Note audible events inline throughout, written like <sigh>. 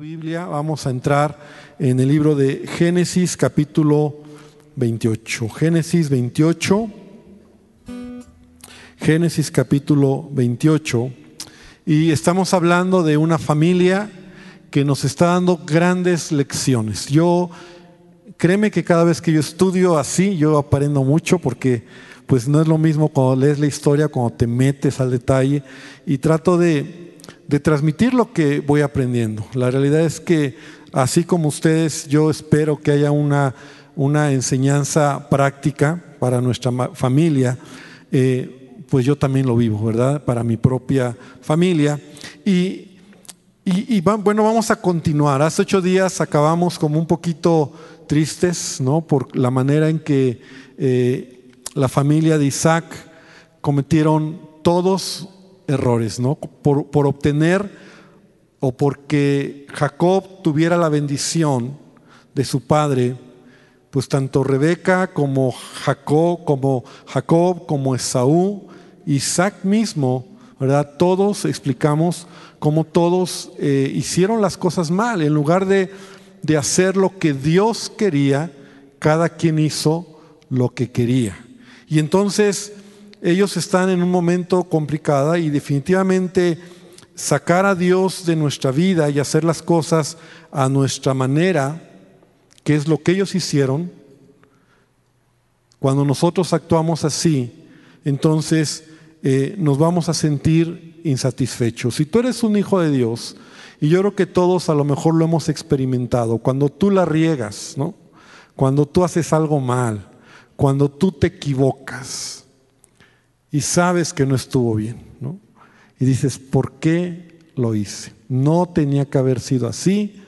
Biblia, vamos a entrar en el libro de Génesis capítulo 28. Génesis 28. Génesis capítulo 28. Y estamos hablando de una familia que nos está dando grandes lecciones. Yo, créeme que cada vez que yo estudio así, yo aprendo mucho porque pues no es lo mismo cuando lees la historia, cuando te metes al detalle y trato de de transmitir lo que voy aprendiendo. La realidad es que así como ustedes, yo espero que haya una, una enseñanza práctica para nuestra familia, eh, pues yo también lo vivo, ¿verdad? Para mi propia familia. Y, y, bueno, vamos a continuar. Hace ocho días acabamos como un poquito tristes, ¿no? Por la manera en que eh, la familia de Isaac cometieron todos errores, ¿no? Por, por obtener o porque Jacob tuviera la bendición de su padre, pues tanto Rebeca como Jacob, como Jacob, como Esaú, Isaac mismo, ¿verdad? Todos explicamos cómo todos eh, hicieron las cosas mal. En lugar de, de hacer lo que Dios quería, cada quien hizo lo que quería. Y entonces ellos están en un momento complicado y definitivamente sacar a Dios de nuestra vida y hacer las cosas a nuestra manera, que es lo que ellos hicieron, cuando nosotros actuamos así, entonces eh, nos vamos a sentir insatisfechos. Si tú eres un hijo de Dios, y yo creo que todos a lo mejor lo hemos experimentado, cuando tú la riegas, ¿no? cuando tú haces algo mal, cuando tú te equivocas, y sabes que no estuvo bien, ¿no? Y dices, ¿por qué lo hice? No tenía que haber sido así,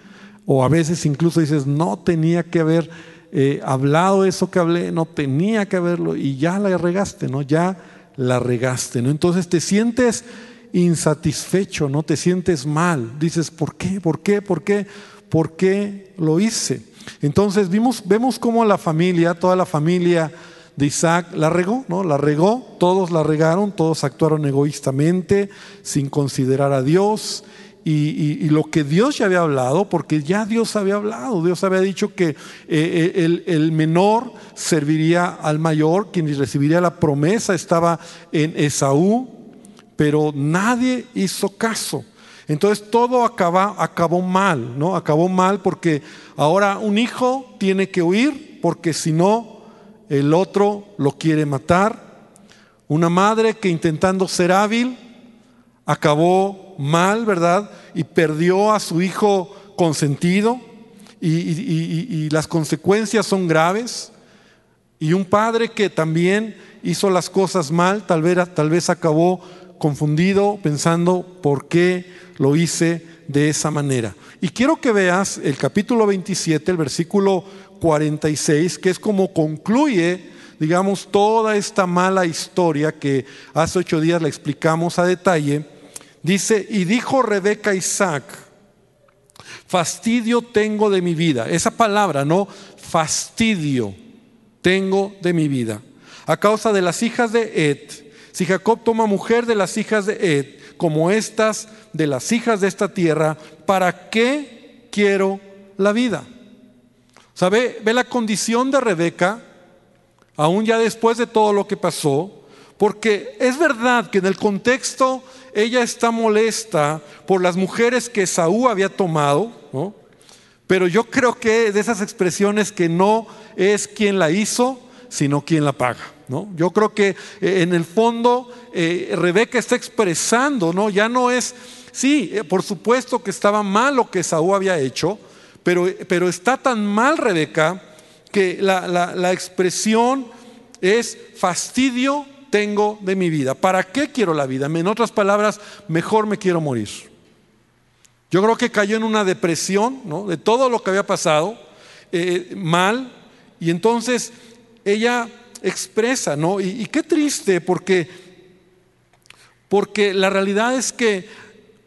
o a veces incluso dices, no tenía que haber eh, hablado eso que hablé, no tenía que haberlo, y ya la regaste, ¿no? Ya la regaste, ¿no? Entonces te sientes insatisfecho, ¿no? Te sientes mal, dices, ¿por qué? ¿Por qué? ¿Por qué? ¿Por qué lo hice? Entonces vimos, vemos cómo la familia, toda la familia, de Isaac la regó, ¿no? La regó, todos la regaron, todos actuaron egoístamente, sin considerar a Dios. Y, lo que Dios ya había hablado, porque ya Dios había hablado, Dios había dicho que eh, eh, el, menor serviría al mayor, quien recibiría la promesa estaba en Esaú, pero nadie hizo caso. Entonces todo acabó mal, ¿no? Acabó mal porque ahora un hijo tiene que huir, porque si no, el otro lo quiere matar. Una madre que intentando ser hábil acabó mal, ¿verdad? Y perdió a su hijo consentido y, las consecuencias son graves. Y un padre que también hizo las cosas mal, tal vez, tal vez acabó confundido pensando por qué lo hice de esa manera. Y quiero que veas el capítulo 27, el versículo 46, que es como concluye, digamos, toda esta mala historia que hace ocho días la explicamos a detalle. Dice, y dijo Rebeca Isaac, fastidio tengo de mi vida. Esa palabra, ¿no? Fastidio tengo de mi vida. A causa de las hijas de Ed. Si Jacob toma mujer de las hijas de Ed, como estas de las hijas de esta tierra, ¿para qué quiero la vida? ¿Sabe? Ve la condición de Rebeca, aún ya después de todo lo que pasó, porque es verdad que en el contexto ella está molesta por las mujeres que Saúl había tomado, ¿no? pero yo creo que de esas expresiones que no es quien la hizo, sino quien la paga. ¿No? Yo creo que eh, en el fondo eh, Rebeca está expresando, ¿no? ya no es, sí, eh, por supuesto que estaba mal lo que Saúl había hecho, pero, está tan mal Rebeca que la, expresión es fastidio tengo de mi vida. ¿Para qué quiero la vida? En otras palabras, mejor me quiero morir. Yo creo que cayó en una depresión ¿no? de todo lo que había pasado, mal, y entonces ella expresa, ¿no? Y, qué triste, porque, porque la realidad es que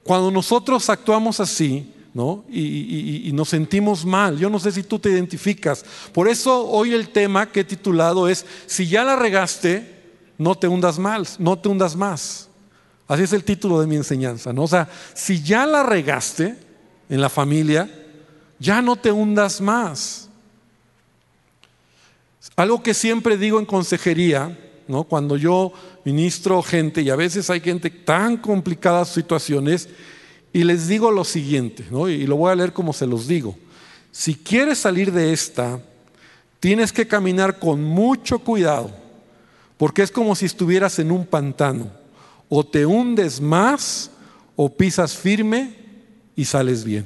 cuando nosotros actuamos así, ¿no? Y, nos sentimos mal. Yo no sé si tú te identificas. Por eso hoy el tema que he titulado es, si ya la regaste, no te hundas mal, no te hundas más. Así es el título de mi enseñanza, ¿no? O sea, si ya la regaste, en la familia, ya no te hundas más. Algo que siempre digo en consejería, ¿no? cuando yo ministro gente, y a veces hay gente tan complicada situaciones, y les digo lo siguiente, ¿no? y lo voy a leer como se los digo. Si quieres salir de esta, tienes que caminar con mucho cuidado, porque es como si estuvieras en un pantano. O te hundes más o pisas firme y sales bien.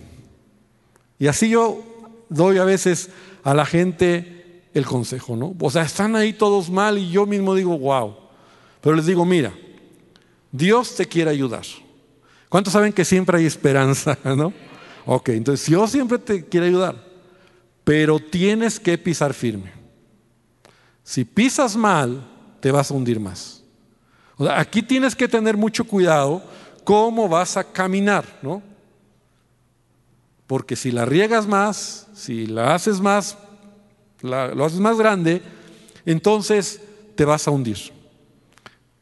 Y así yo doy a veces a la gente el consejo, ¿no? O sea, están ahí todos mal y yo mismo digo, wow. Pero les digo, mira, Dios te quiere ayudar. ¿Cuántos saben que siempre hay esperanza, <laughs> no? Ok, entonces Dios siempre te quiere ayudar, pero tienes que pisar firme. Si pisas mal, te vas a hundir más. O sea, aquí tienes que tener mucho cuidado cómo vas a caminar, ¿no? Porque si la riegas más, si la haces más, lo haces más grande, entonces te vas a hundir.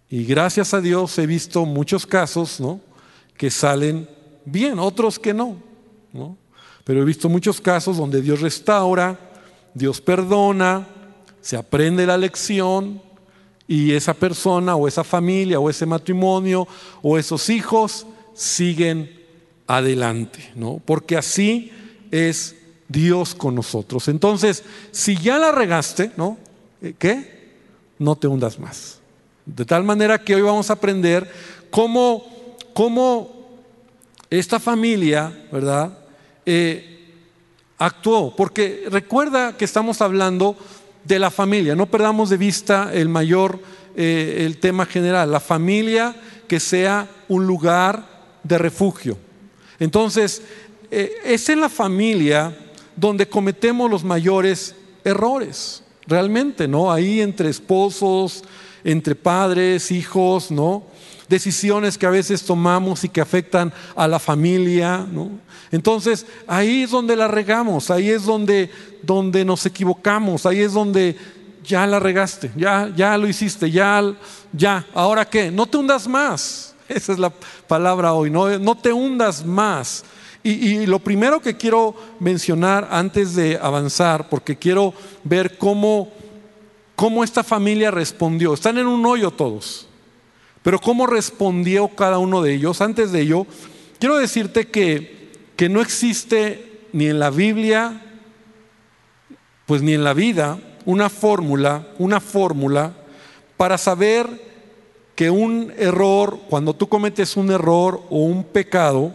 Y gracias a Dios he visto muchos casos, ¿no? que salen bien, otros que no, no. Pero he visto muchos casos donde Dios restaura, Dios perdona, se aprende la lección y esa persona o esa familia o ese matrimonio o esos hijos siguen adelante, ¿no? Porque así es Dios con nosotros. Entonces, si ya la regaste, ¿no? ¿Qué? No te hundas más. De tal manera que hoy vamos a aprender cómo cómo esta familia, ¿verdad? Eh, actuó. Porque recuerda que estamos hablando de la familia, no perdamos de vista el mayor, eh, el tema general, la familia que sea un lugar de refugio. Entonces, eh, es en la familia donde cometemos los mayores errores, realmente, ¿no? Ahí entre esposos, entre padres, hijos, ¿no? decisiones que a veces tomamos y que afectan a la familia. Entonces, ahí es donde la regamos, ahí es donde, donde nos equivocamos, ahí es donde ya la regaste, ya, ya lo hiciste, ya, ya, ahora qué, no te hundas más. <laughs> Esa es la palabra hoy, no, no te hundas más. Y, lo primero que quiero mencionar antes de avanzar, porque quiero ver cómo, cómo esta familia respondió. Están en un hoyo todos. Pero ¿cómo respondió cada uno de ellos? Antes de ello, quiero decirte que, que no existe ni en la Biblia, pues ni en la vida, una fórmula, una fórmula para saber que un error, cuando tú cometes un error o un pecado,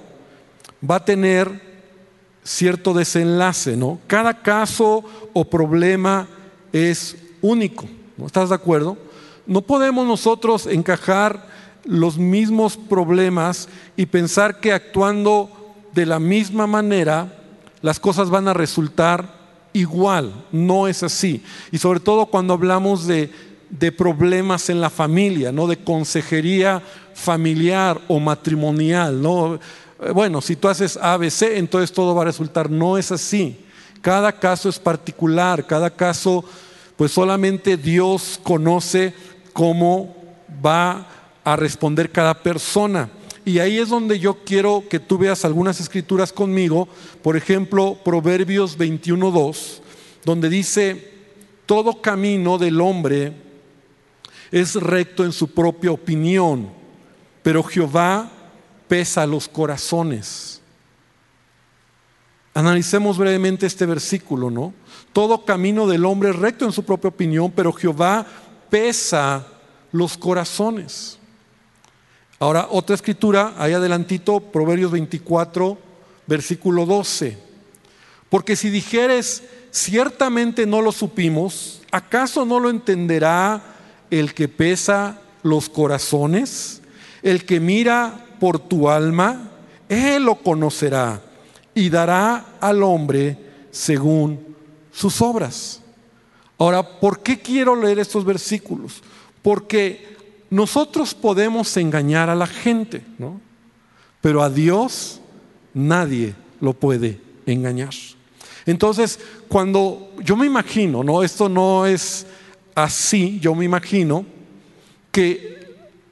va a tener cierto desenlace, ¿no? Cada caso o problema es único, ¿no? ¿Estás de acuerdo? No podemos nosotros encajar los mismos problemas y pensar que actuando de la misma manera las cosas van a resultar igual. No es así. Y sobre todo cuando hablamos de, problemas en la familia, ¿no? de consejería familiar o matrimonial. ¿no? Eh, bueno, si tú haces ABC, entonces todo va a resultar. No es así. Cada caso es particular, cada caso, pues solamente Dios conoce cómo va a responder cada persona. Y ahí es donde yo quiero que tú veas algunas escrituras conmigo, por ejemplo, Proverbios 21.2, donde dice, todo camino del hombre es recto en su propia opinión, pero Jehová pesa los corazones. Analicemos brevemente este versículo, ¿no? Todo camino del hombre es recto en su propia opinión, pero Jehová pesa los corazones. Ahora, otra escritura, ahí adelantito, Proverbios 24, versículo 12. Porque si dijeres, ciertamente no lo supimos, ¿acaso no lo entenderá el que pesa los corazones? El que mira por tu alma, él lo conocerá y dará al hombre según sus obras. Ahora, ¿por qué quiero leer estos versículos? Porque nosotros podemos engañar a la gente, ¿no? Pero a Dios nadie lo puede engañar. Entonces, cuando yo me imagino, ¿no? Esto no es así, yo me imagino que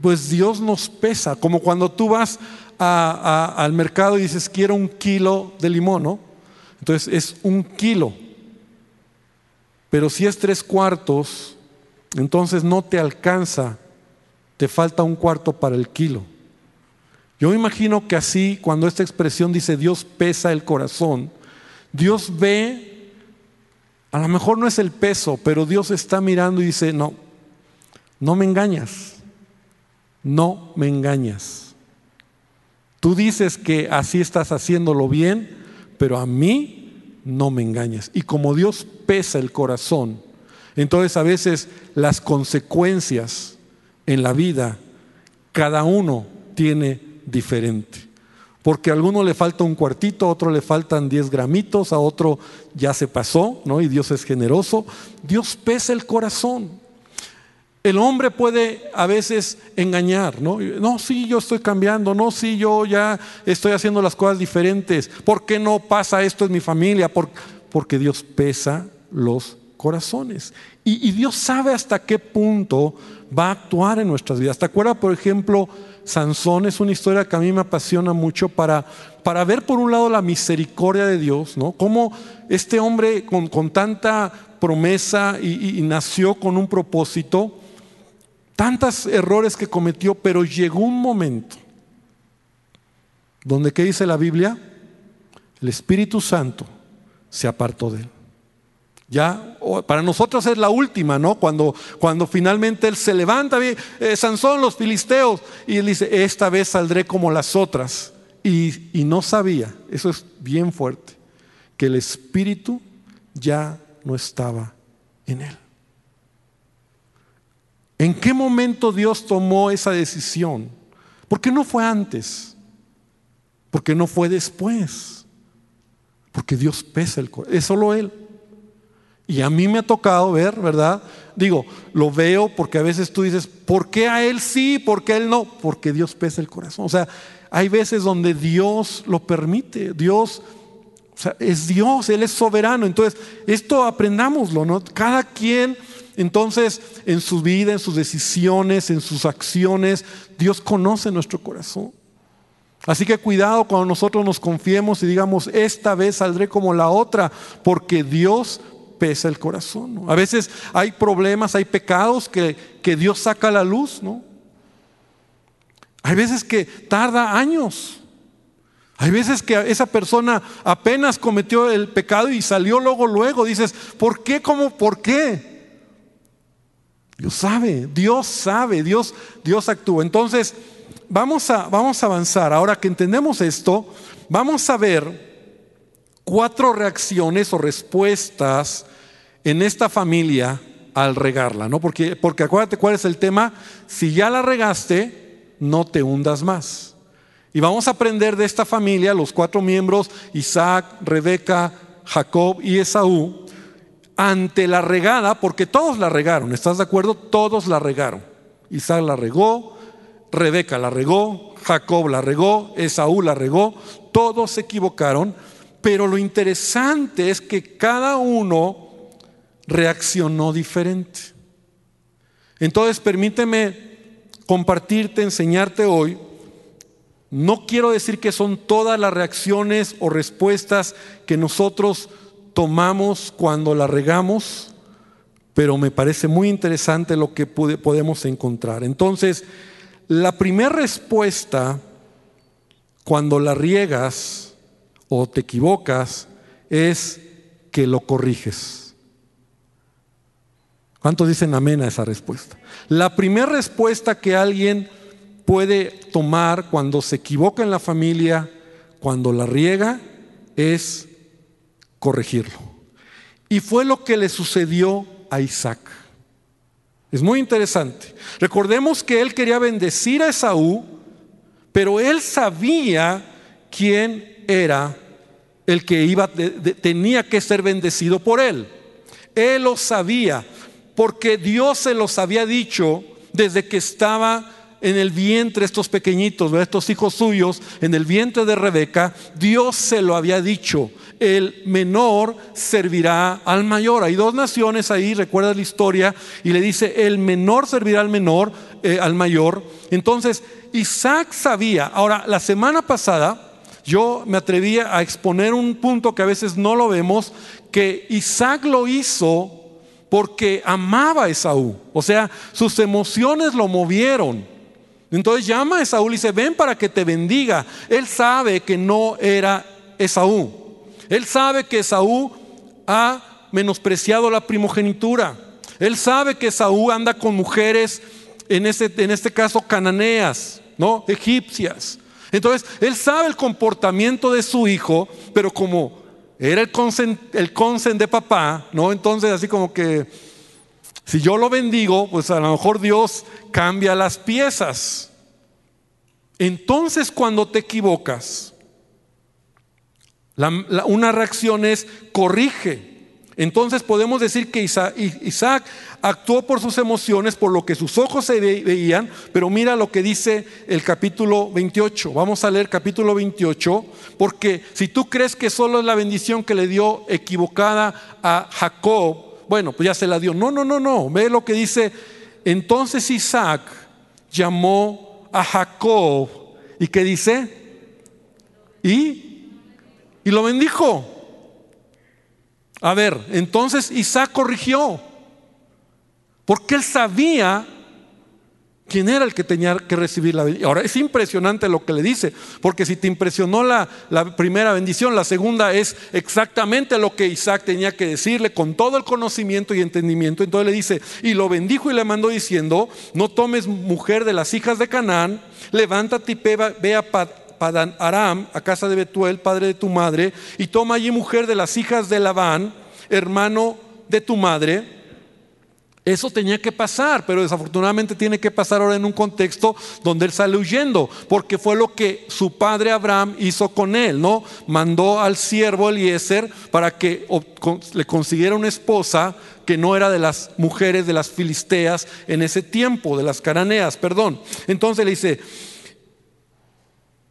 pues Dios nos pesa, como cuando tú vas al mercado y dices, quiero un kilo de limón, ¿no? Entonces es un kilo. Pero si es tres cuartos, entonces no te alcanza, te falta un cuarto para el kilo. Yo me imagino que así, cuando esta expresión dice Dios pesa el corazón, Dios ve, a lo mejor no es el peso, pero Dios está mirando y dice, no, no me engañas, no me engañas. Tú dices que así estás haciéndolo bien, pero a mí no me engañas. Y como Dios pesa el corazón, entonces a veces las consecuencias en la vida, cada uno tiene diferente. Porque a alguno le falta un cuartito, a otro le faltan 10 gramitos, a otro ya se pasó, ¿no? Y Dios es generoso. Dios pesa el corazón. El hombre puede a veces engañar, ¿no? No, sí, yo estoy cambiando, no, sí, yo ya estoy haciendo las cosas diferentes. ¿Por qué no pasa esto en mi familia? porque Dios pesa los corazones. Y, Dios sabe hasta qué punto va a actuar en nuestras vidas. ¿Te acuerdas, por ejemplo, Sansón es una historia que a mí me apasiona mucho para, para ver por un lado la misericordia de Dios, ¿no? Cómo este hombre con, con tanta promesa y, y nació con un propósito, tantos errores que cometió, pero llegó un momento donde, ¿qué dice la Biblia? El Espíritu Santo se apartó de él. Ya, para nosotros es la última, ¿no? Cuando, cuando finalmente él se levanta, eh, Sansón, los filisteos, y él dice, esta vez saldré como las otras. Y, y no sabía, eso es bien fuerte, que el espíritu ya no estaba en él. ¿En qué momento Dios tomó esa decisión? Porque no fue antes, porque no fue después, porque Dios pesa el corazón, es solo Él. Y a mí me ha tocado ver, ¿verdad? Digo, lo veo porque a veces tú dices, ¿por qué a él sí? ¿Por qué a él no? Porque Dios pesa el corazón. O sea, hay veces donde Dios lo permite. Dios, o sea, es Dios, Él es soberano. Entonces, esto aprendámoslo, ¿no? Cada quien, entonces, en su vida, en sus decisiones, en sus acciones, Dios conoce nuestro corazón. Así que cuidado cuando nosotros nos confiemos y digamos, esta vez saldré como la otra, porque Dios pesa el corazón. A veces hay problemas, hay pecados que, que Dios saca a la luz, ¿no? Hay veces que tarda años. Hay veces que esa persona apenas cometió el pecado y salió luego, luego. Dices, ¿por qué? ¿Cómo? ¿Por qué? Dios sabe, Dios sabe, Dios, Dios actúa. Entonces, vamos a, vamos a avanzar. Ahora que entendemos esto, vamos a ver cuatro reacciones o respuestas en esta familia al regarla, ¿no? Porque, porque acuérdate cuál es el tema, si ya la regaste, no te hundas más. Y vamos a aprender de esta familia, los cuatro miembros, Isaac, Rebeca, Jacob y Esaú, ante la regada, porque todos la regaron, ¿estás de acuerdo? Todos la regaron. Isaac la regó, Rebeca la regó, Jacob la regó, Esaú la regó, todos se equivocaron, pero lo interesante es que cada uno reaccionó diferente. Entonces, permíteme compartirte, enseñarte hoy. No quiero decir que son todas las reacciones o respuestas que nosotros tomamos cuando la regamos, pero me parece muy interesante lo que podemos encontrar. Entonces, la primera respuesta cuando la riegas o te equivocas es que lo corriges. ¿Cuántos dicen amén a esa respuesta? La primera respuesta que alguien puede tomar cuando se equivoca en la familia, cuando la riega, es corregirlo. Y fue lo que le sucedió a Isaac. Es muy interesante. Recordemos que él quería bendecir a Esaú, pero él sabía quién era el que iba tenía que ser bendecido por él. Él lo sabía porque Dios se los había dicho desde que estaba en el vientre estos pequeñitos, estos hijos suyos, en el vientre de Rebeca, Dios se lo había dicho, el menor servirá al mayor. Hay dos naciones ahí, recuerda la historia, y le dice, el menor servirá al menor, eh, al mayor. Entonces, Isaac sabía, ahora, la semana pasada, yo me atrevía a exponer un punto que a veces no lo vemos, que Isaac lo hizo porque amaba a Esaú. O sea, sus emociones lo movieron. Entonces llama a Esaú y dice, ven para que te bendiga. Él sabe que no era Esaú. Él sabe que Esaú ha menospreciado la primogenitura. Él sabe que Esaú anda con mujeres, en este, en este caso cananeas, ¿no? Egipcias. Entonces, él sabe el comportamiento de su hijo, pero como era el consen, el consen de papá, ¿no? Entonces, así como que si yo lo bendigo, pues a lo mejor Dios cambia las piezas. Entonces cuando te equivocas, una reacción es corrige. Entonces podemos decir que Isaac, actuó por sus emociones, por lo que sus ojos se veían, pero mira lo que dice el capítulo 28. Vamos a leer capítulo 28, porque si tú crees que solo es la bendición que le dio equivocada a Jacob, bueno, pues ya se la dio. No, no, no, no. Ve lo que dice. Entonces Isaac llamó a Jacob. ¿Y qué dice? Y, y lo bendijo. A ver, entonces Isaac corrigió. Porque él sabía quién era el que tenía que recibir la bendición. Ahora es impresionante lo que le dice, porque si te impresionó la, primera bendición, la segunda es exactamente lo que Isaac tenía que decirle con todo el conocimiento y entendimiento. Entonces le dice, y lo bendijo y le mandó diciendo, no tomes mujer de las hijas de Canaán, levántate y ve a Padan Aram, a casa de Betuel, padre de tu madre, y toma allí mujer de las hijas de Labán, hermano de tu madre, eso tenía que pasar, pero desafortunadamente tiene que pasar ahora en un contexto donde él sale huyendo, porque fue lo que su padre Abraham hizo con él, ¿no? Mandó al siervo Eliezer para que le consiguiera una esposa que no era de las mujeres de las filisteas en ese tiempo, de las cananeas, perdón. Entonces le dice,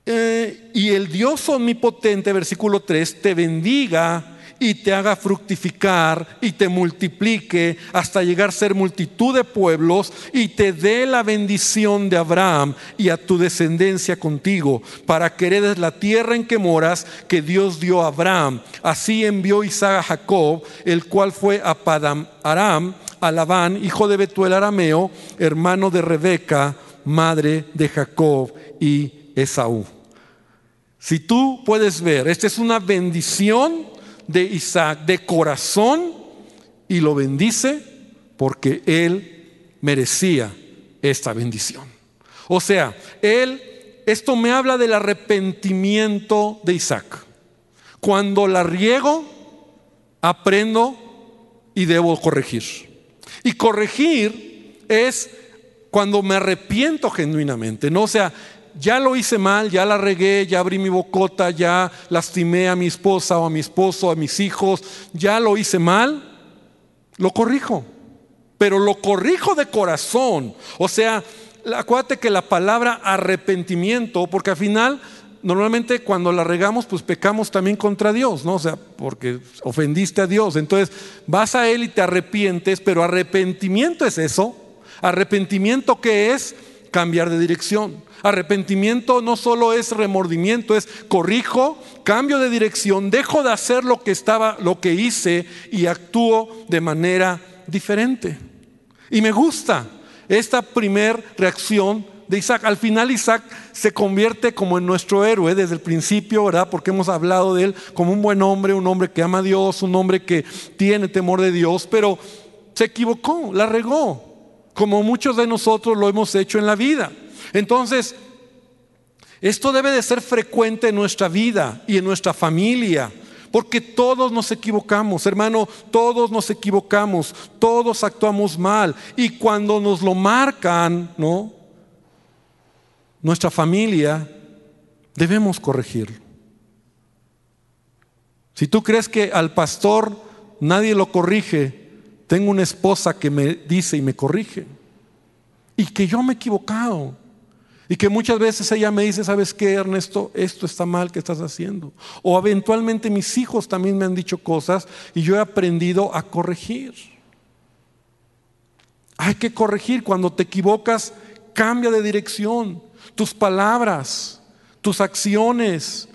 eh, y el Dios omnipotente, versículo 3, te bendiga y te haga fructificar y te multiplique hasta llegar a ser multitud de pueblos y te dé la bendición de Abraham y a tu descendencia contigo para que heredes la tierra en que moras que Dios dio a Abraham. Así envió Isaac a Jacob, el cual fue a Padam Aram, a Labán, hijo de Betuel arameo, hermano de Rebeca, madre de Jacob y Esaú. Si tú puedes ver, esta es una bendición de Isaac de corazón y lo bendice porque él merecía esta bendición. O sea, él, esto me habla del arrepentimiento de Isaac. Cuando la riego, aprendo y debo corregir. Y corregir es cuando me arrepiento genuinamente, ¿no? Sea, ya lo hice mal, ya la regué, ya abrí mi bocota, ya lastimé a mi esposa o a mi esposo, a mis hijos, ya lo hice mal, lo corrijo. Pero lo corrijo de corazón. O sea, acuérdate que la palabra arrepentimiento, porque al final normalmente cuando la regamos, pues pecamos también contra Dios, ¿no? O sea, porque ofendiste a Dios. Entonces vas a Él y te arrepientes, pero arrepentimiento es eso. Arrepentimiento que es cambiar de dirección. Arrepentimiento no solo es remordimiento, es corrijo, cambio de dirección, dejo de hacer lo que estaba, lo que hice y actúo de manera diferente. Y me gusta esta primer reacción de Isaac. Al final Isaac se convierte como en nuestro héroe desde el principio, ¿verdad? Porque hemos hablado de él como un buen hombre, un hombre que ama a Dios, un hombre que tiene temor de Dios, pero se equivocó, la regó, como muchos de nosotros lo hemos hecho en la vida. Entonces, esto debe de ser frecuente en nuestra vida y en nuestra familia. Porque todos nos equivocamos, hermano, todos nos equivocamos, todos actuamos mal. Y cuando nos lo marcan, ¿no? Nuestra familia, debemos corregirlo. Si tú crees que al pastor nadie lo corrige, tengo una esposa que me dice y me corrige. Y que yo me he equivocado. Y que muchas veces ella me dice, ¿sabes qué, Ernesto? Esto está mal que estás haciendo. O eventualmente mis hijos también me han dicho cosas y yo he aprendido a corregir. Hay que corregir. Cuando te equivocas, cambia de dirección. Tus palabras, tus acciones,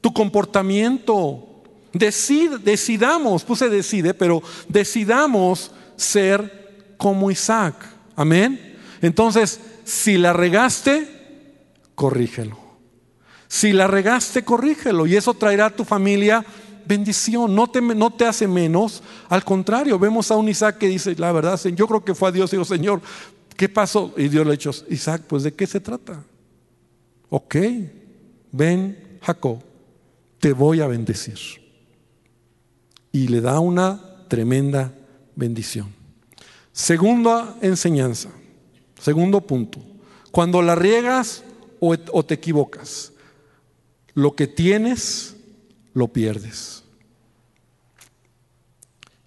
tu comportamiento. Decid, decidamos, puse decide, pero decidamos ser como Isaac. Amén. Entonces, si la regaste, corrígelo. Si la regaste, corrígelo. Y eso traerá a tu familia bendición. No te, no te hace menos. Al contrario, vemos a un Isaac que dice, la verdad, yo creo que fue a Dios y dijo, Señor, ¿qué pasó? Y Dios le dijo, Isaac, pues ¿de qué se trata? Ok, ven, Jacob, te voy a bendecir. Y le da una tremenda bendición. Segunda enseñanza, segundo punto. Cuando la riegas o, te equivocas, lo que tienes, lo pierdes.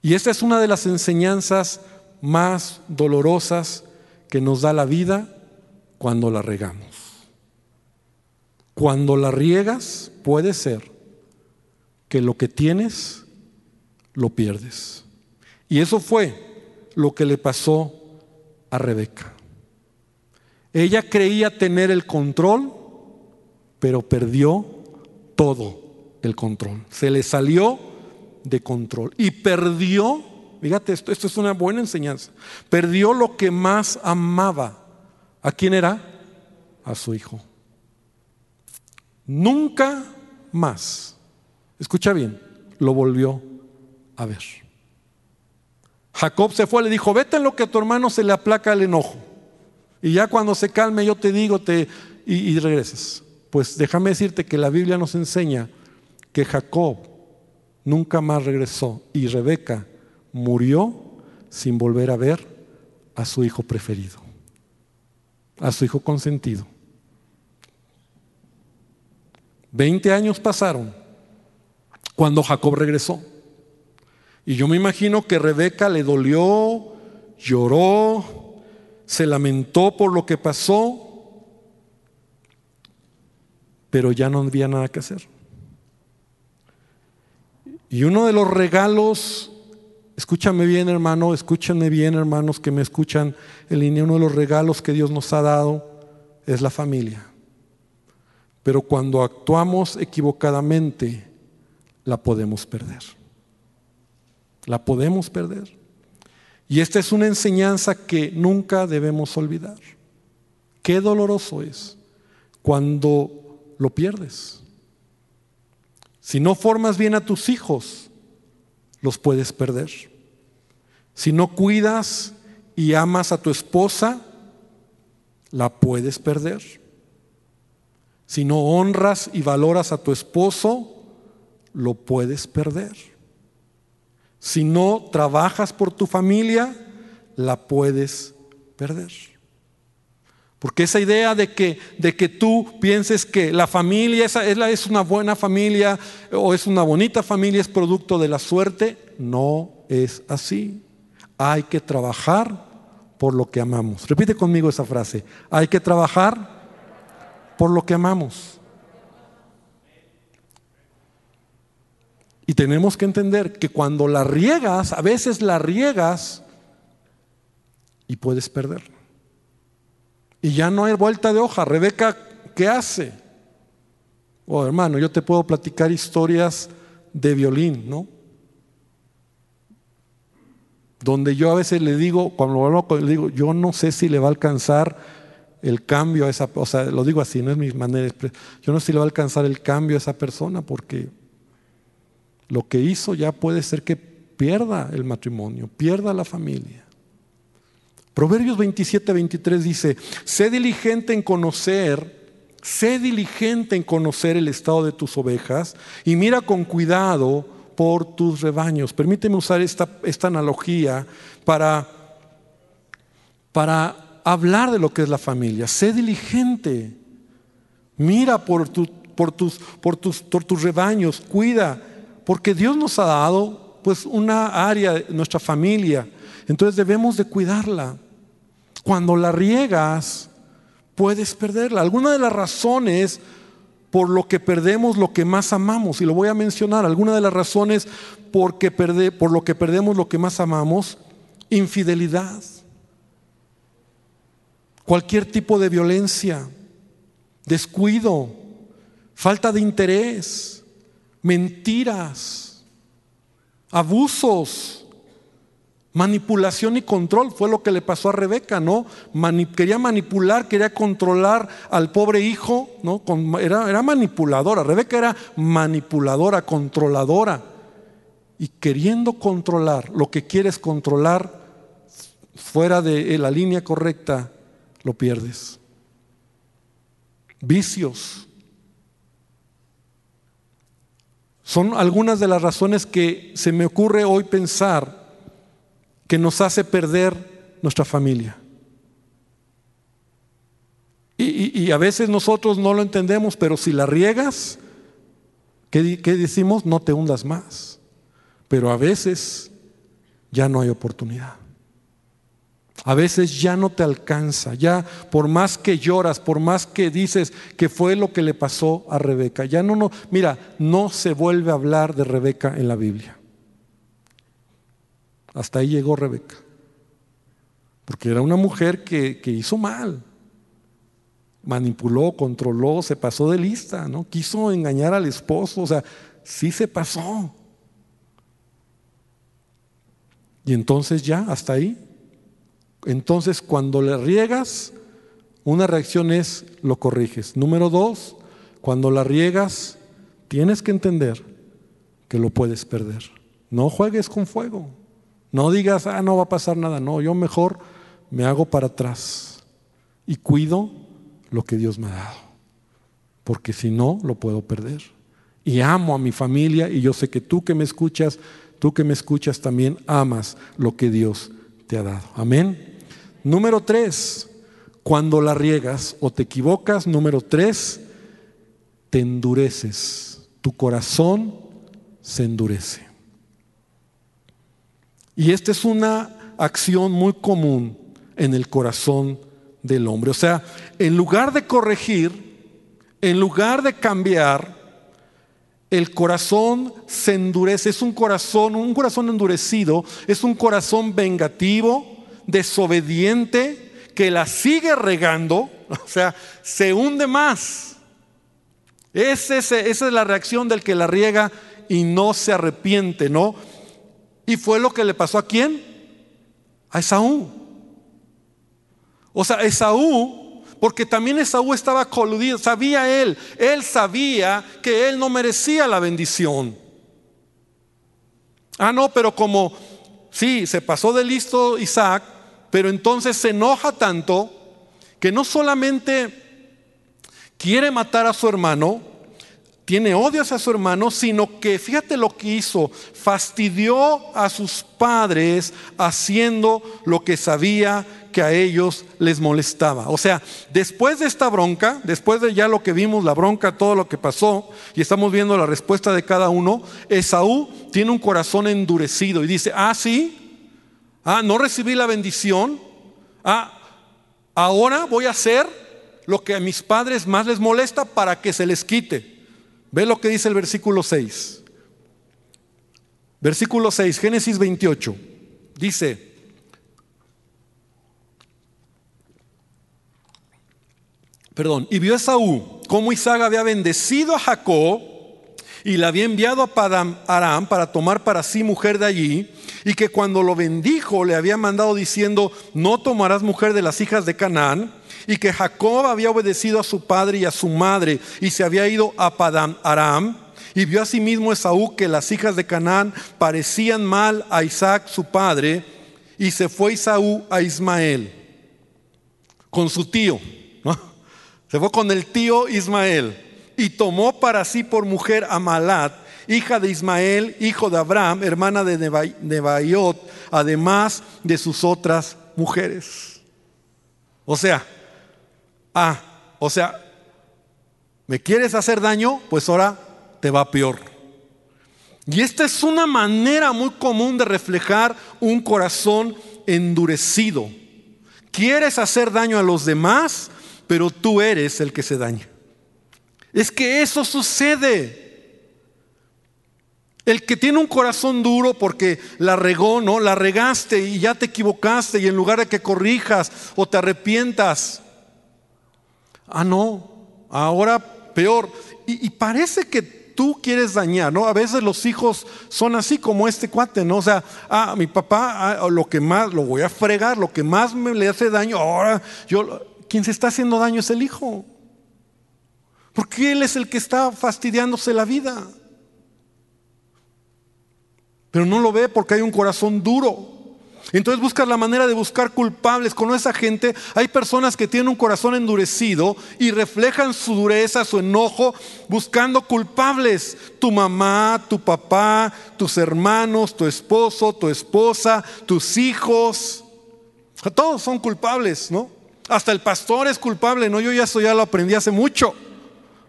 Y esta es una de las enseñanzas más dolorosas que nos da la vida cuando la regamos. Cuando la riegas puede ser que lo que tienes lo pierdes. Y eso fue lo que le pasó a Rebeca. Ella creía tener el control, pero perdió todo el control. Se le salió de control y perdió, fíjate esto, esto es una buena enseñanza, perdió lo que más amaba. ¿A quién era? A su hijo. Nunca más, escucha bien, lo volvió a ver. Jacob se fue, le dijo, vete en lo que a tu hermano se le aplaca el enojo. Y ya cuando se calme yo te digo, te, y, y regresas. Pues déjame decirte que la Biblia nos enseña que Jacob nunca más regresó y Rebeca murió sin volver a ver a su hijo preferido, a su hijo consentido. Veinte años pasaron cuando Jacob regresó. Y yo me imagino que Rebeca le dolió, lloró, se lamentó por lo que pasó, pero ya no había nada que hacer. Y uno de los regalos, escúchame bien hermano, escúchenme bien hermanos que me escuchan en línea, uno de los regalos que Dios nos ha dado es la familia. Pero cuando actuamos equivocadamente, la podemos perder. La podemos perder. Y esta es una enseñanza que nunca debemos olvidar. Qué doloroso es cuando lo pierdes. Si no formas bien a tus hijos, los puedes perder. Si no cuidas y amas a tu esposa, la puedes perder. Si no honras y valoras a tu esposo, lo puedes perder. Si no trabajas por tu familia, la puedes perder. Porque esa idea de que, de que tú pienses que la familia esa, es una buena familia o es una bonita familia, es producto de la suerte, no es así. Hay que trabajar por lo que amamos. Repite conmigo esa frase. Hay que trabajar por lo que amamos. Y tenemos que entender que cuando la riegas, a veces la riegas y puedes perder. Y ya no hay vuelta de hoja. Rebeca, ¿qué hace? Oh, hermano, yo te puedo platicar historias de violín, ¿no? Donde yo a veces le digo, cuando hablo le digo, yo no sé si le va a alcanzar el cambio a esa, o sea, lo digo así, no es mi manera, yo no sé si le va a alcanzar el cambio a esa persona porque lo que hizo ya puede ser que pierda el matrimonio, pierda la familia. Proverbios 27, 23 dice, sé diligente en conocer, sé diligente en conocer el estado de tus ovejas y mira con cuidado por tus rebaños. Permíteme usar esta, esta analogía para, para hablar de lo que es la familia. Sé diligente, mira por, por, tus, por, tus, por tus rebaños, cuida, porque Dios nos ha dado pues una área nuestra familia. Entonces debemos de cuidarla. Cuando la riegas, puedes perderla. Alguna de las razones por lo que perdemos lo que más amamos, y lo voy a mencionar, alguna de las razones por, por lo que perdemos lo que más amamos, infidelidad, cualquier tipo de violencia, descuido, falta de interés, mentiras, abusos, manipulación y control. Fue lo que le pasó a Rebeca, ¿no? quería manipular, quería controlar al pobre hijo, ¿no? era, era manipuladora. Rebeca era manipuladora, controladora. Y queriendo controlar lo que quieres controlar fuera de la línea correcta, lo pierdes. Vicios. Son algunas de las razones que se me ocurre hoy pensar que nos hace perder nuestra familia. Y, a veces nosotros no lo entendemos, pero si la riegas, ¿qué, ¿qué decimos? No te hundas más. Pero a veces ya no hay oportunidad. A veces ya no te alcanza, ya por más que lloras, por más que dices que fue lo que le pasó a Rebeca, ya no, no, mira, no se vuelve a hablar de Rebeca en la Biblia. Hasta ahí llegó Rebeca. Porque era una mujer que, hizo mal. Manipuló, controló, se pasó de lista, ¿no? Quiso engañar al esposo, o sea, sí se pasó. Y entonces ya, hasta ahí. Entonces cuando le riegas, una reacción es lo corriges. Número dos, cuando la riegas, tienes que entender que lo puedes perder. No juegues con fuego. No digas, ah, no va a pasar nada. No, yo mejor me hago para atrás y cuido lo que Dios me ha dado. Porque si no, lo puedo perder. Y amo a mi familia y yo sé que tú que me escuchas, tú que me escuchas también amas lo que Dios te ha dado. Amén. Número tres, cuando la riegas o te equivocas, número tres, te endureces. Tu corazón se endurece. Y esta es una acción muy común en el corazón del hombre. O sea, en lugar de corregir, en lugar de cambiar, el corazón se endurece. Es un corazón, un corazón endurecido, es un corazón vengativo, desobediente, que la sigue regando, <laughs> o sea, se hunde más. esa es la reacción del que la riega y no se arrepiente, ¿no? ¿Y fue lo que le pasó a quién? A Esaú. O sea, Esaú, porque también Esaú estaba coludido, sabía él, él sabía que él no merecía la bendición. Ah, no, pero como, sí, se pasó de listo Isaac, pero entonces se enoja tanto que no solamente quiere matar a su hermano, tiene odio hacia su hermano, sino que fíjate lo que hizo, fastidió a sus padres haciendo lo que sabía que a ellos les molestaba. O sea, después de esta bronca, después de ya lo que vimos, la bronca, todo lo que pasó, y estamos viendo la respuesta de cada uno, Esaú tiene un corazón endurecido y dice, ah, sí, ah, no recibí la bendición, ah, ahora voy a hacer lo que a mis padres más les molesta para que se les quite. Ve lo que dice el versículo 6. Versículo 6, Génesis 28. Dice, perdón, y vio Esaú cómo Isaac había bendecido a Jacob y le había enviado a Padam Aram para tomar para sí mujer de allí, y que cuando lo bendijo le había mandado diciendo, no tomarás mujer de las hijas de Canaán, y que Jacob había obedecido a su padre y a su madre y se había ido a Padam Aram. Y vio asimismo Esaú que las hijas de Canaán parecían mal a Isaac su padre, y se fue Esaú a Ismael con su tío. Se fue con el tío Ismael y tomó para sí por mujer a Malat, hija de Ismael, hijo de Abraham, hermana de Nebaiot, además de sus otras mujeres. O sea, Ah, o sea, ¿me quieres hacer daño? Pues ahora te va peor. Y esta es una manera muy común de reflejar un corazón endurecido. ¿Quieres hacer daño a los demás? pero tú eres el que se daña. Es que eso sucede. El que tiene un corazón duro porque la regó, ¿no? La regaste y ya te equivocaste y en lugar de que corrijas o te arrepientas, ah, no, ahora peor. Y, parece que tú quieres dañar, ¿no? A veces los hijos son así como este cuate, ¿no? O sea, ah, mi papá, ah, lo que más, lo voy a fregar, lo que más me le hace daño, ahora yo, quien se está haciendo daño es el hijo. Porque él es el que está fastidiándose la vida pero no lo ve porque hay un corazón duro. Entonces buscas la manera de buscar culpables. Con esa gente hay personas que tienen un corazón endurecido y reflejan su dureza, su enojo, buscando culpables. Tu mamá, tu papá, tus hermanos, tu esposo, tu esposa, tus hijos. Todos son culpables, ¿no? Hasta el pastor es culpable, ¿no? Yo ya eso ya lo aprendí hace mucho.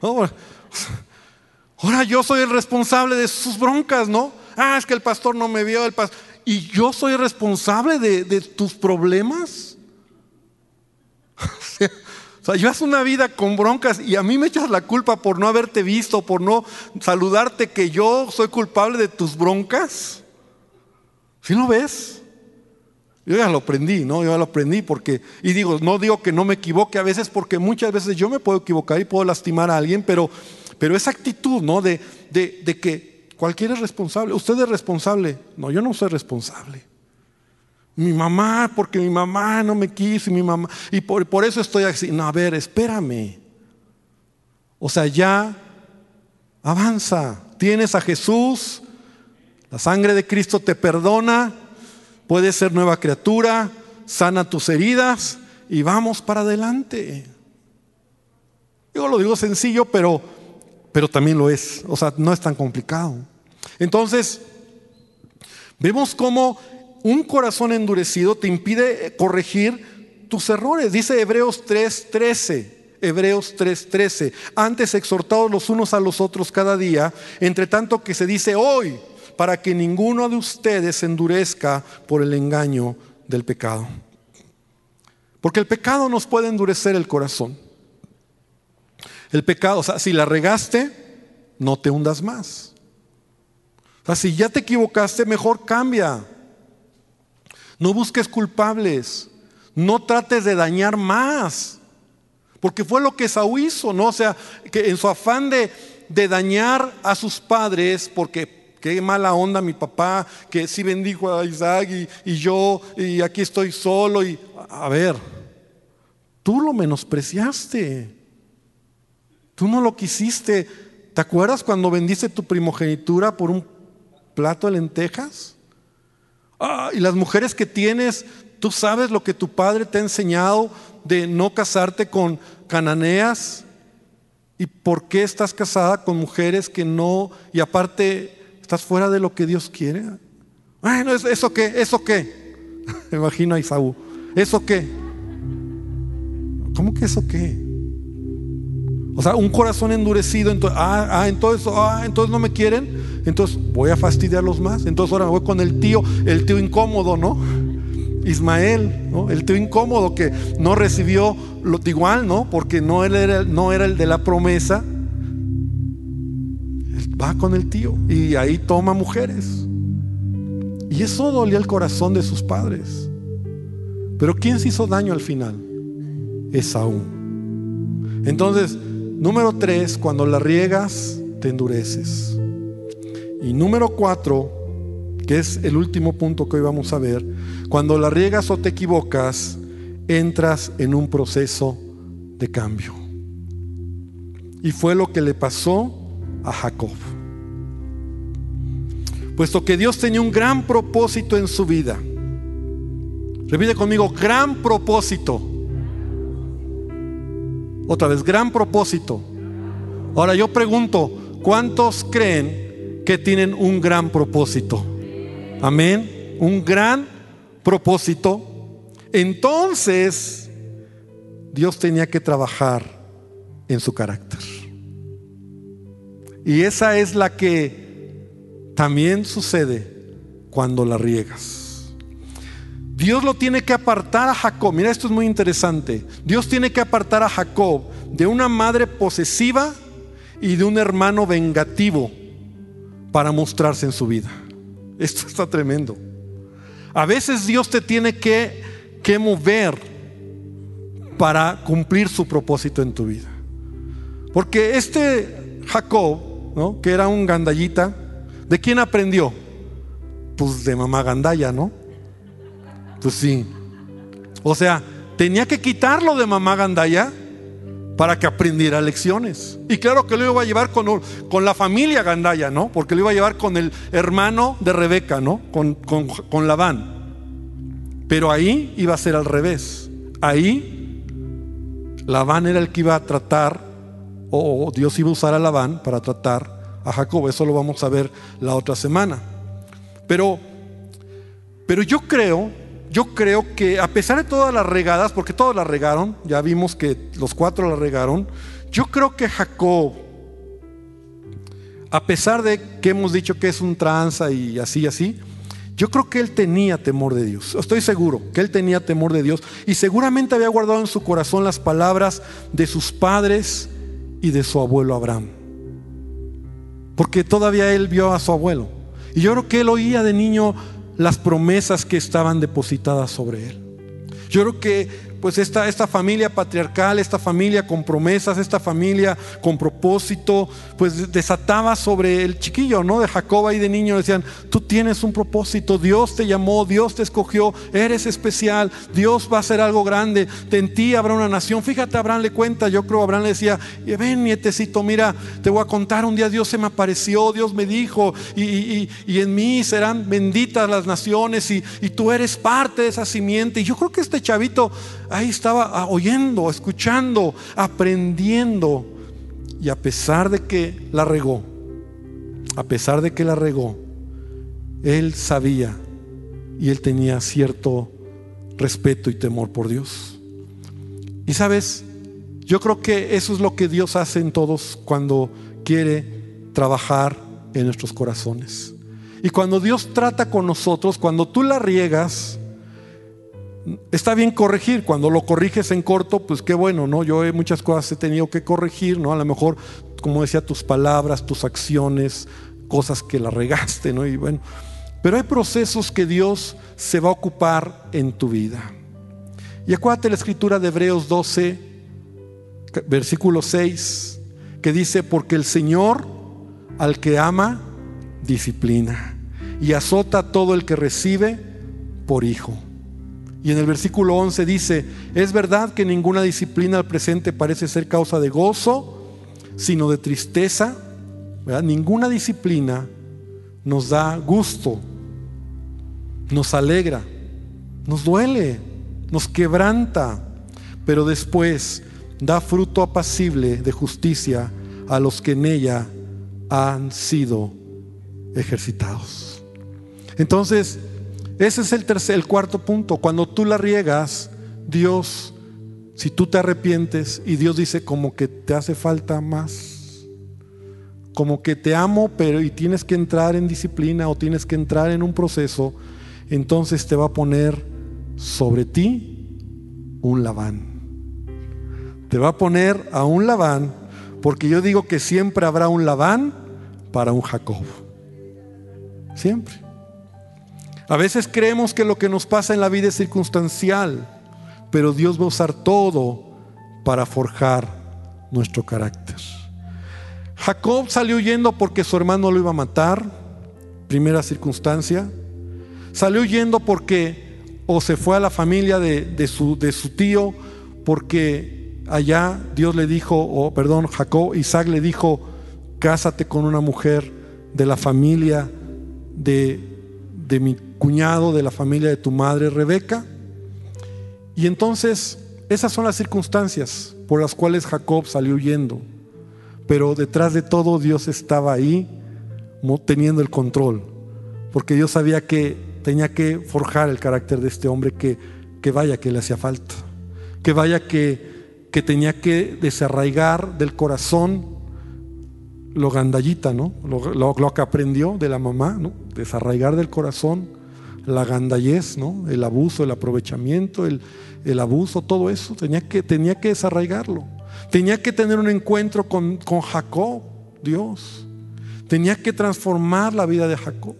Ahora yo soy el responsable de sus broncas, ¿no? ah, es que el pastor no me vio, el pastor. ¿Y yo soy responsable de, tus problemas? <laughs> o sea, llevas una vida con broncas y a mí me echas la culpa por no haberte visto, por no saludarte, que yo soy culpable de tus broncas. ¿Sí lo ves? Yo ya lo aprendí, ¿no? Yo ya lo aprendí porque, y digo, no digo que no me equivoque a veces porque muchas veces yo me puedo equivocar y puedo lastimar a alguien, pero, pero esa actitud, ¿no? De, de, de que Cualquiera es responsable. ¿Usted es responsable? No, yo no soy responsable. Mi mamá, porque mi mamá no me quiso, y mi mamá, y por, por eso estoy así. No, a ver, espérame. O sea, ya avanza. Tienes a Jesús, la sangre de Cristo te perdona, puedes ser nueva criatura, sana tus heridas y vamos para adelante. Yo lo digo sencillo, pero pero también lo es. O sea, no es tan complicado. Entonces, vemos cómo un corazón endurecido te impide corregir tus errores. Dice Hebreos 3:13. Hebreos 3:13. Antes exhortados los unos a los otros cada día, entre tanto que se dice hoy, para que ninguno de ustedes se endurezca por el engaño del pecado. Porque el pecado nos puede endurecer el corazón. El pecado, o sea, si la regaste, no te hundas más. O sea, si ya te equivocaste, mejor cambia. No busques culpables. No trates de dañar más. Porque fue lo que Saúl hizo, ¿no? O sea, que en su afán de, de dañar a sus padres, porque qué mala onda mi papá, que sí bendijo a Isaac y, yo, y aquí estoy solo. Y, a ver, tú lo menospreciaste. Tú no lo quisiste. ¿Te acuerdas cuando vendiste tu primogenitura por un plato de lentejas? Ah, y las mujeres que tienes, tú sabes lo que tu padre te ha enseñado de no casarte con cananeas. ¿Y por qué estás casada con mujeres que no, y aparte estás fuera de lo que Dios quiere? Bueno, ¿eso qué? ¿Eso qué? Me <laughs> imagino a Isaú. ¿Eso qué? ¿Cómo que eso qué? O sea, un corazón endurecido, entonces, ah, ah, entonces, ah, entonces no me quieren, entonces voy a fastidiarlos más. Entonces ahora voy con el tío, el tío incómodo, ¿no? Ismael, ¿no? el tío incómodo que no recibió lo igual, ¿no? Porque no era el de la promesa. Va con el tío y ahí toma mujeres. Y eso dolía el corazón de sus padres. Pero ¿quién se hizo daño al final? Esaú. Entonces, Número tres, cuando la riegas, te endureces. Y número cuatro, que es el último punto que hoy vamos a ver, cuando la riegas o te equivocas, entras en un proceso de cambio. Y fue lo que le pasó a Jacob. Puesto que Dios tenía un gran propósito en su vida. Repite conmigo, gran propósito. Otra vez, gran propósito. Ahora yo pregunto, ¿cuántos creen que tienen un gran propósito? Amén. Un gran propósito. Entonces, Dios tenía que trabajar en su carácter. Y esa es la que también sucede cuando la riegas. Dios lo tiene que apartar a Jacob. Mira, esto es muy interesante. Dios tiene que apartar a Jacob de una madre posesiva y de un hermano vengativo para mostrarse en su vida. Esto está tremendo. A veces Dios te tiene que, que mover para cumplir su propósito en tu vida. Porque este Jacob, ¿no? que era un gandallita, ¿de quién aprendió? Pues de mamá gandalla, ¿no? Pues sí. O sea, tenía que quitarlo de mamá gandalla para que aprendiera lecciones. Y claro que lo iba a llevar con, con, la familia Gandaya, ¿no? Porque lo iba a llevar con el hermano de Rebeca, ¿no? Con, con, con Labán. Pero ahí iba a ser al revés. Ahí Labán era el que iba a tratar, o Dios iba a usar a Labán para tratar a Jacob. Eso lo vamos a ver la otra semana. Pero, pero yo creo yo creo que a pesar de todas las regadas, porque todos las regaron, ya vimos que los cuatro la regaron, yo creo que Jacob, a pesar de que hemos dicho que es un tranza y así, así, yo creo que él tenía temor de Dios. Estoy seguro que él tenía temor de Dios y seguramente había guardado en su corazón las palabras de sus padres y de su abuelo Abraham. Porque todavía él vio a su abuelo. Y yo creo que él oía de niño las promesas que estaban depositadas sobre él. Yo creo que pues esta, esta familia patriarcal, esta familia con promesas, esta familia con propósito, pues desataba sobre el chiquillo, ¿no? De Jacob y de niño decían, tú tienes un propósito, Dios te llamó, Dios te escogió, eres especial, Dios va a hacer algo grande, en ti habrá una nación. Fíjate, Abraham le cuenta, yo creo Abraham le decía, ven nietecito, mira, te voy a contar, un día Dios se me apareció, Dios me dijo, y, en mí serán benditas las naciones y, y tú eres parte de esa simiente. Y yo creo que este chavito ahí estaba oyendo, escuchando, aprendiendo. Y a pesar de que la regó, a pesar de que la regó, él sabía y él tenía cierto respeto y temor por Dios. Y sabes, yo creo que eso es lo que Dios hace en todos cuando quiere trabajar en nuestros corazones. Y cuando Dios trata con nosotros, cuando tú la riegas, Está bien corregir, cuando lo corriges en corto, pues qué bueno, ¿no? Yo he, muchas cosas he tenido que corregir, ¿no? A lo mejor, como decía, tus palabras, tus acciones, cosas que la regaste, ¿no? Y bueno, pero hay procesos que Dios se va a ocupar en tu vida. Y acuérdate la escritura de Hebreos 12, versículo 6, que dice, porque el Señor al que ama, disciplina y azota a todo el que recibe por hijo. Y en el versículo 11 dice, es verdad que ninguna disciplina al presente parece ser causa de gozo, sino de tristeza. Ninguna disciplina nos da gusto, nos alegra, nos duele, nos quebranta, pero después da fruto apacible de justicia a los que en ella han sido ejercitados. Entonces, ese es el tercer, el cuarto punto. Cuando tú la riegas, Dios, si tú te arrepientes y Dios dice como que te hace falta más, como que te amo, pero y tienes que entrar en disciplina o tienes que entrar en un proceso, entonces te va a poner sobre ti un Labán. Te va a poner a un Labán, porque yo digo que siempre habrá un Labán para un Jacob. Siempre. A veces creemos que lo que nos pasa en la vida es circunstancial, pero Dios va a usar todo para forjar nuestro carácter. Jacob salió huyendo porque su hermano lo iba a matar, primera circunstancia. Salió huyendo porque o se fue a la familia de, su, tío, porque allá Dios le dijo, o perdón, Jacob, Isaac le dijo, cásate con una mujer de la familia de, de mi cuñado de la familia de tu madre Rebeca. Y entonces esas son las circunstancias por las cuales Jacob salió huyendo. Pero detrás de todo Dios estaba ahí teniendo el control, porque Dios sabía que tenía que forjar el carácter de este hombre que, que vaya que le hacía falta, que vaya que, que tenía que desarraigar del corazón lo gandallita, ¿no? Lo, que aprendió de la mamá, ¿no? Desarraigar del corazón la gandallez, ¿no? el abuso, el aprovechamiento, el, el abuso, todo eso. Tenía que, tenía que desarraigarlo. Tenía que tener un encuentro con, con Jacob, Dios. Tenía que transformar la vida de Jacob.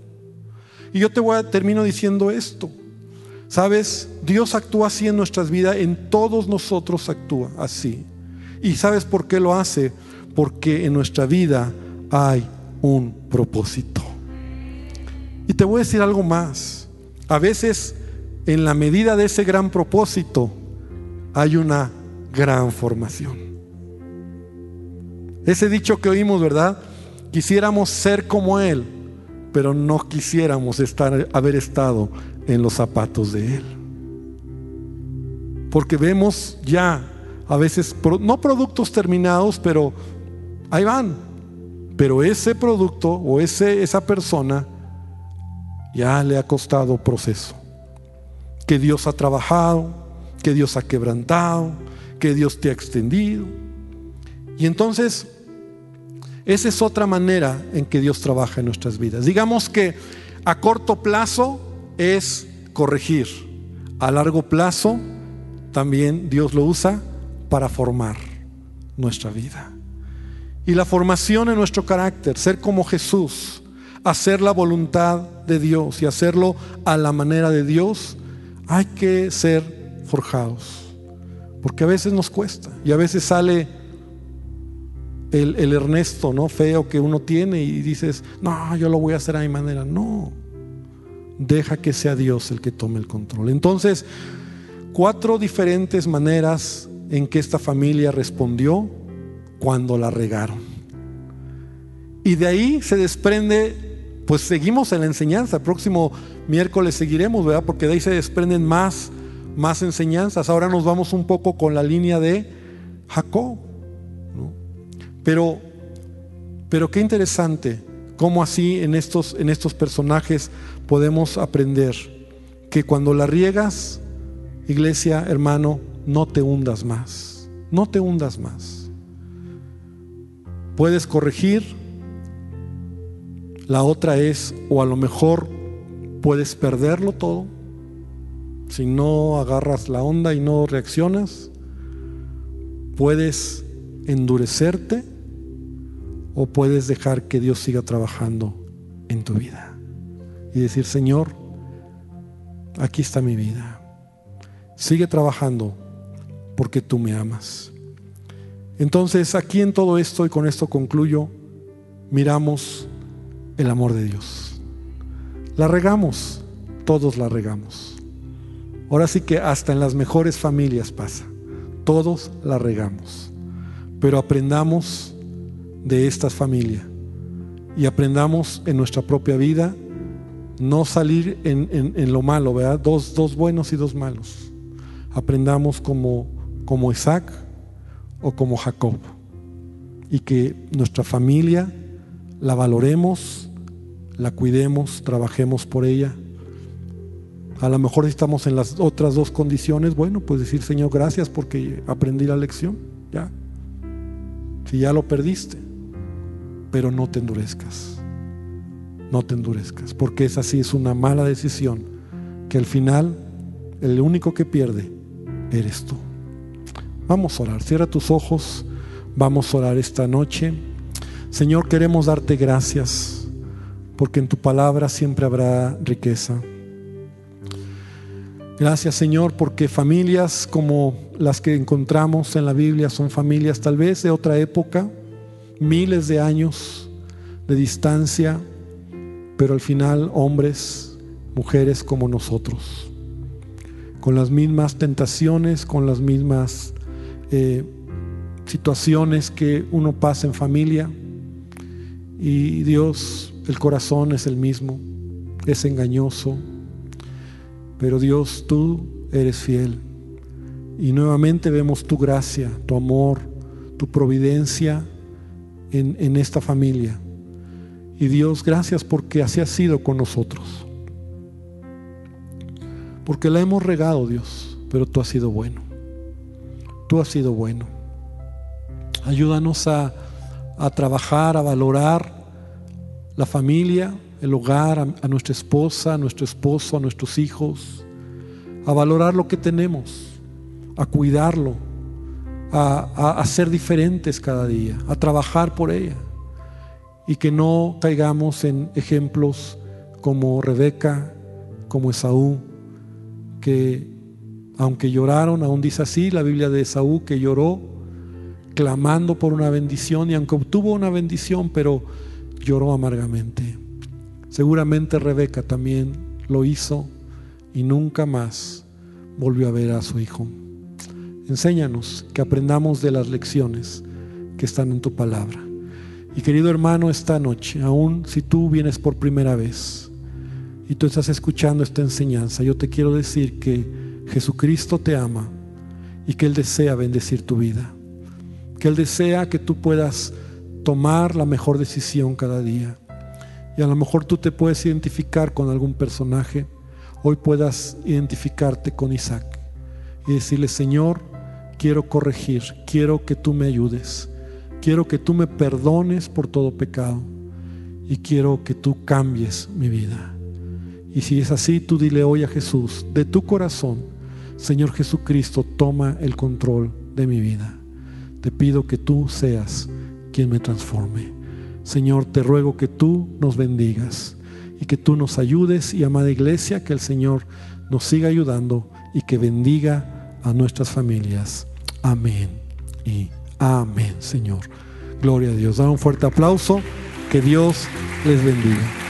Y yo te voy a termino diciendo esto. Sabes, Dios actúa así en nuestras vidas, en todos nosotros actúa así. ¿Y sabes por qué lo hace? Porque en nuestra vida hay un propósito. Y te voy a decir algo más. A veces, en la medida de ese gran propósito, hay una gran formación. Ese dicho que oímos, ¿verdad? Quisiéramos ser como Él, pero no quisiéramos estar, haber estado en los zapatos de Él. Porque vemos ya a veces, no productos terminados, pero ahí van. Pero ese producto o ese, esa persona ya le ha costado proceso. Que Dios ha trabajado, que Dios ha quebrantado, que Dios te ha extendido. Y entonces, esa es otra manera en que Dios trabaja en nuestras vidas. Digamos que a corto plazo es corregir. A largo plazo también Dios lo usa para formar nuestra vida. Y la formación en nuestro carácter, ser como Jesús, hacer la voluntad de Dios y hacerlo a la manera de Dios, hay que ser forjados. Porque a veces nos cuesta y a veces sale el, el, Ernesto, ¿no? Feo que uno tiene y dices, no, yo lo voy a hacer a mi manera. No, deja que sea Dios el que tome el control. Entonces, cuatro diferentes maneras en que esta familia respondió cuando la regaron. Y de ahí se desprende, pues seguimos en la enseñanza. El próximo miércoles seguiremos, ¿verdad? Porque de ahí se desprenden más, más enseñanzas. Ahora nos vamos un poco con la línea de Jacob. Pero, pero qué interesante cómo así en estos, en estos personajes podemos aprender que cuando la riegas, iglesia, hermano, no te hundas más, no te hundas más. Puedes corregir, la otra es, o a lo mejor puedes perderlo todo, si no agarras la onda y no reaccionas, puedes endurecerte o puedes dejar que Dios siga trabajando en tu vida y decir, Señor, aquí está mi vida. Sigue trabajando porque tú me amas. Entonces, aquí en todo esto, y con esto concluyo, miramos el amor de Dios. La regamos, todos la regamos. Ahora sí que hasta en las mejores familias pasa. Todos la regamos. Pero aprendamos de esta familia y aprendamos en nuestra propia vida no salir en, lo malo, ¿verdad? Dos, dos, buenos y dos malos. Aprendamos como, como Isaac o como Jacob. Y que nuestra familia la valoremos, la cuidemos, trabajemos por ella. A lo mejor estamos en las otras dos condiciones, bueno, pues decir, Señor, gracias porque aprendí la lección. Ya. Si ya lo perdiste pero no te endurezcas. No te endurezcas, porque esa sí es una mala decisión, que al final el único que pierde eres tú. Vamos a orar, cierra tus ojos, vamos a orar esta noche. Señor, queremos darte gracias, porque en tu palabra siempre habrá riqueza. Gracias Señor, porque familias como las que encontramos en la Biblia son familias tal vez de otra época, miles de años de distancia, pero al final hombres, mujeres como nosotros, con las mismas tentaciones, con las mismas eh, situaciones que uno pasa en familia. Y Dios, el corazón es el mismo, es engañoso, pero Dios, tú eres fiel. Y nuevamente vemos tu gracia, tu amor, tu providencia en, esta familia. Y Dios, gracias porque así ha sido con nosotros. Porque la hemos regado, Dios, pero tú has sido bueno. Tú has sido bueno. Ayúdanos a, a trabajar, a valorar la familia, el hogar, a, nuestra esposa, a nuestro esposo, a nuestros hijos, a valorar lo que tenemos, a cuidarlo, a, a ser diferentes cada día, a trabajar por ella. Y que no caigamos en ejemplos como Rebeca, como Esaú, que aunque lloraron, aún dice así la Biblia de Esaú, que lloró clamando por una bendición y aunque obtuvo una bendición, pero lloró amargamente. Seguramente Rebeca también lo hizo y nunca más volvió a ver a su hijo. Enséñanos que aprendamos de las lecciones que están en tu palabra. Y querido hermano, esta noche, aún si tú vienes por primera vez y tú estás escuchando esta enseñanza, yo te quiero decir que Jesucristo te ama y que Él desea bendecir tu vida que Él desea que tú puedas tomar la mejor decisión cada día. Y a lo mejor tú te puedes identificar con algún personaje, hoy puedas identificarte con Isaac y decirle, Señor, quiero corregir, quiero que tú me ayudes, quiero que tú me perdones por todo pecado y quiero que tú cambies mi vida. Y si es así, tú dile hoy a Jesús, de tu corazón, Señor Jesucristo, toma el control de mi vida te pido que tú seas quien me transforme. Señor, te ruego que tú nos bendigas y que tú nos ayudes y amada iglesia, que el Señor nos siga ayudando y que bendiga a nuestras familias. Amén y amén, Señor. Gloria a Dios. Da un fuerte aplauso. Que Dios les bendiga.